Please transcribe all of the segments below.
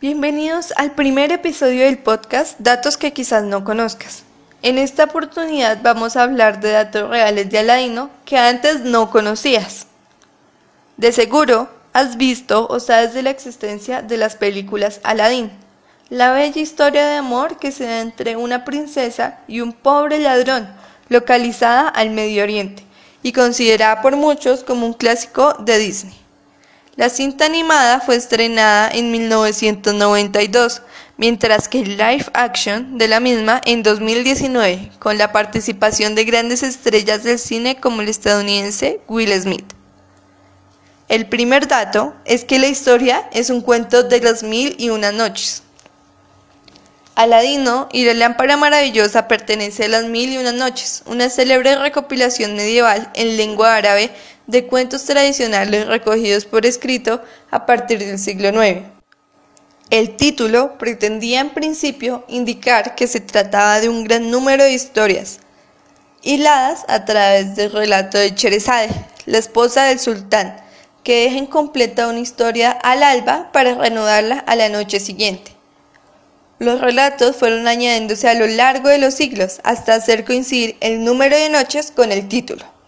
Bienvenidos al primer episodio del podcast Datos que quizás no conozcas. En esta oportunidad vamos a hablar de datos reales de Aladino que antes no conocías. De seguro has visto o sabes de la existencia de las películas Aladín, la bella historia de amor que se da entre una princesa y un pobre ladrón, localizada al Medio Oriente y considerada por muchos como un clásico de Disney. La cinta animada fue estrenada en 1992, mientras que el live action de la misma en 2019, con la participación de grandes estrellas del cine como el estadounidense Will Smith. El primer dato es que la historia es un cuento de las mil y una noches. Aladino y la lámpara maravillosa pertenece a las mil y una noches, una célebre recopilación medieval en lengua árabe de cuentos tradicionales recogidos por escrito a partir del siglo IX. El título pretendía en principio indicar que se trataba de un gran número de historias, hiladas a través del relato de Cheresade, la esposa del sultán, que deja incompleta una historia al alba para reanudarla a la noche siguiente. Los relatos fueron añadiéndose a lo largo de los siglos hasta hacer coincidir el número de noches con el título.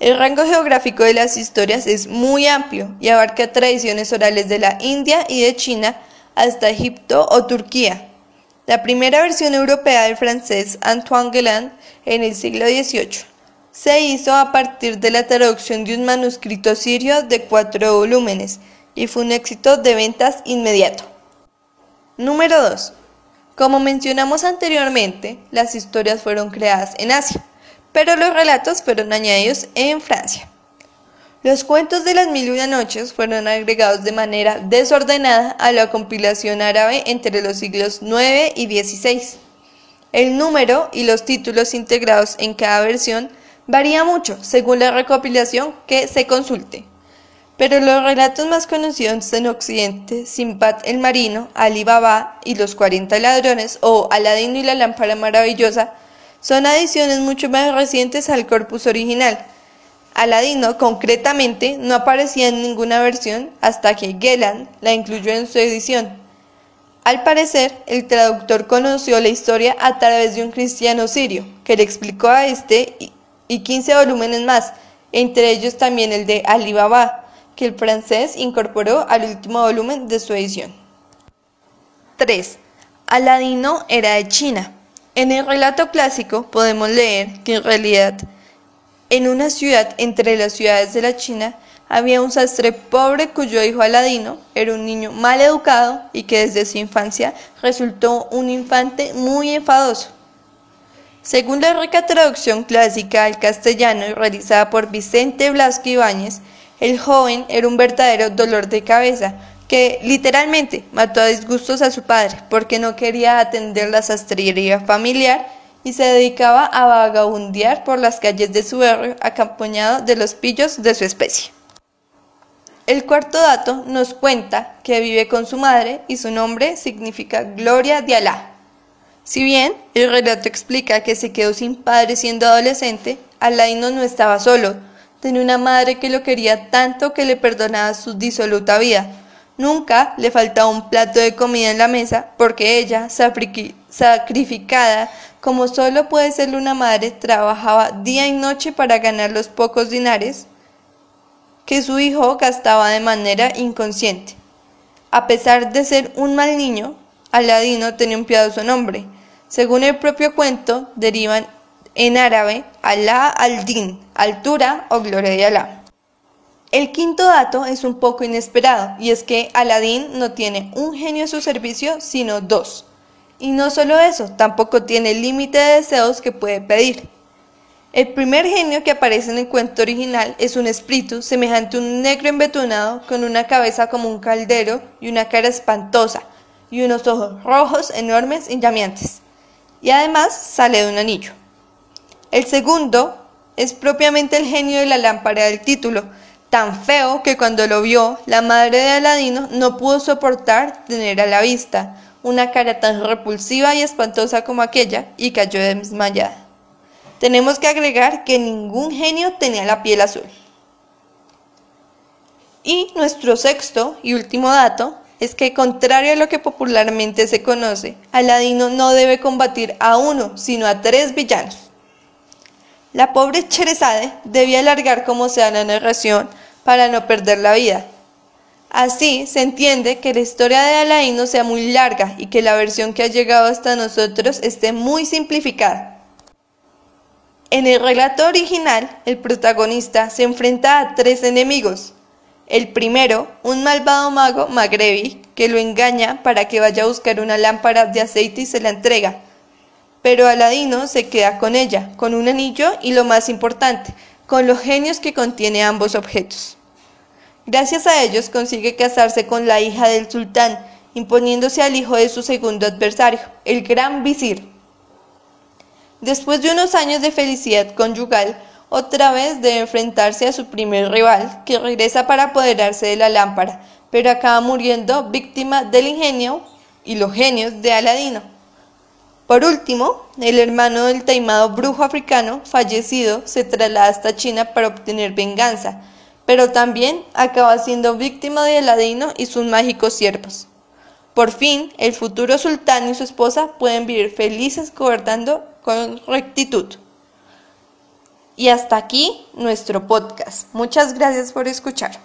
El rango geográfico de las historias es muy amplio y abarca tradiciones orales de la India y de China hasta Egipto o Turquía. La primera versión europea del francés Antoine Galland en el siglo XVIII se hizo a partir de la traducción de un manuscrito sirio de cuatro volúmenes y fue un éxito de ventas inmediato. Número 2. Como mencionamos anteriormente, las historias fueron creadas en Asia pero los relatos fueron añadidos en Francia. Los cuentos de las mil y una noches fueron agregados de manera desordenada a la compilación árabe entre los siglos IX y XVI. El número y los títulos integrados en cada versión varía mucho según la recopilación que se consulte. Pero los relatos más conocidos en Occidente, Simbad el Marino, Ali Baba y los 40 ladrones o Aladino y la lámpara maravillosa, son adiciones mucho más recientes al corpus original. Aladino, concretamente, no aparecía en ninguna versión hasta que Gellan la incluyó en su edición. Al parecer, el traductor conoció la historia a través de un cristiano sirio, que le explicó a este y 15 volúmenes más, entre ellos también el de Ali Baba, que el francés incorporó al último volumen de su edición. 3. Aladino era de China. En el relato clásico podemos leer que en realidad en una ciudad entre las ciudades de la China había un sastre pobre cuyo hijo Aladino era un niño mal educado y que desde su infancia resultó un infante muy enfadoso. Según la rica traducción clásica al castellano realizada por Vicente Blasco Ibáñez, el joven era un verdadero dolor de cabeza, que literalmente mató a disgustos a su padre porque no quería atender la sastrería familiar y se dedicaba a vagabundear por las calles de su barrio acompañado de los pillos de su especie. El cuarto dato nos cuenta que vive con su madre y su nombre significa Gloria de Alá. Si bien el relato explica que se quedó sin padre siendo adolescente, Alaino no estaba solo, tenía una madre que lo quería tanto que le perdonaba su disoluta vida, Nunca le faltaba un plato de comida en la mesa porque ella, sacrificada como solo puede ser una madre, trabajaba día y noche para ganar los pocos dinares que su hijo gastaba de manera inconsciente. A pesar de ser un mal niño, Aladino tenía un piadoso nombre. Según el propio cuento, derivan en árabe Alá al-Din, altura o gloria de Alá. El quinto dato es un poco inesperado y es que Aladín no tiene un genio a su servicio, sino dos. Y no solo eso, tampoco tiene límite de deseos que puede pedir. El primer genio que aparece en el cuento original es un espíritu semejante a un negro embetunado con una cabeza como un caldero y una cara espantosa y unos ojos rojos enormes y llameantes. Y además sale de un anillo. El segundo es propiamente el genio de la lámpara del título, tan feo que cuando lo vio, la madre de Aladino no pudo soportar tener a la vista una cara tan repulsiva y espantosa como aquella y cayó desmayada. Tenemos que agregar que ningún genio tenía la piel azul. Y nuestro sexto y último dato es que, contrario a lo que popularmente se conoce, Aladino no debe combatir a uno, sino a tres villanos. La pobre Cherezade debía alargar como sea la narración para no perder la vida. Así se entiende que la historia de Aladino sea muy larga y que la versión que ha llegado hasta nosotros esté muy simplificada. En el relato original, el protagonista se enfrenta a tres enemigos. El primero, un malvado mago, Magrevi, que lo engaña para que vaya a buscar una lámpara de aceite y se la entrega. Pero Aladino se queda con ella, con un anillo y lo más importante, con los genios que contiene ambos objetos. Gracias a ellos consigue casarse con la hija del sultán, imponiéndose al hijo de su segundo adversario, el gran visir. Después de unos años de felicidad conyugal, otra vez debe enfrentarse a su primer rival, que regresa para apoderarse de la lámpara, pero acaba muriendo víctima del ingenio y los genios de Aladino. Por último, el hermano del taimado brujo africano fallecido se traslada hasta China para obtener venganza, pero también acaba siendo víctima de Aladino y sus mágicos siervos. Por fin, el futuro sultán y su esposa pueden vivir felices gobernando con rectitud. Y hasta aquí nuestro podcast. Muchas gracias por escuchar.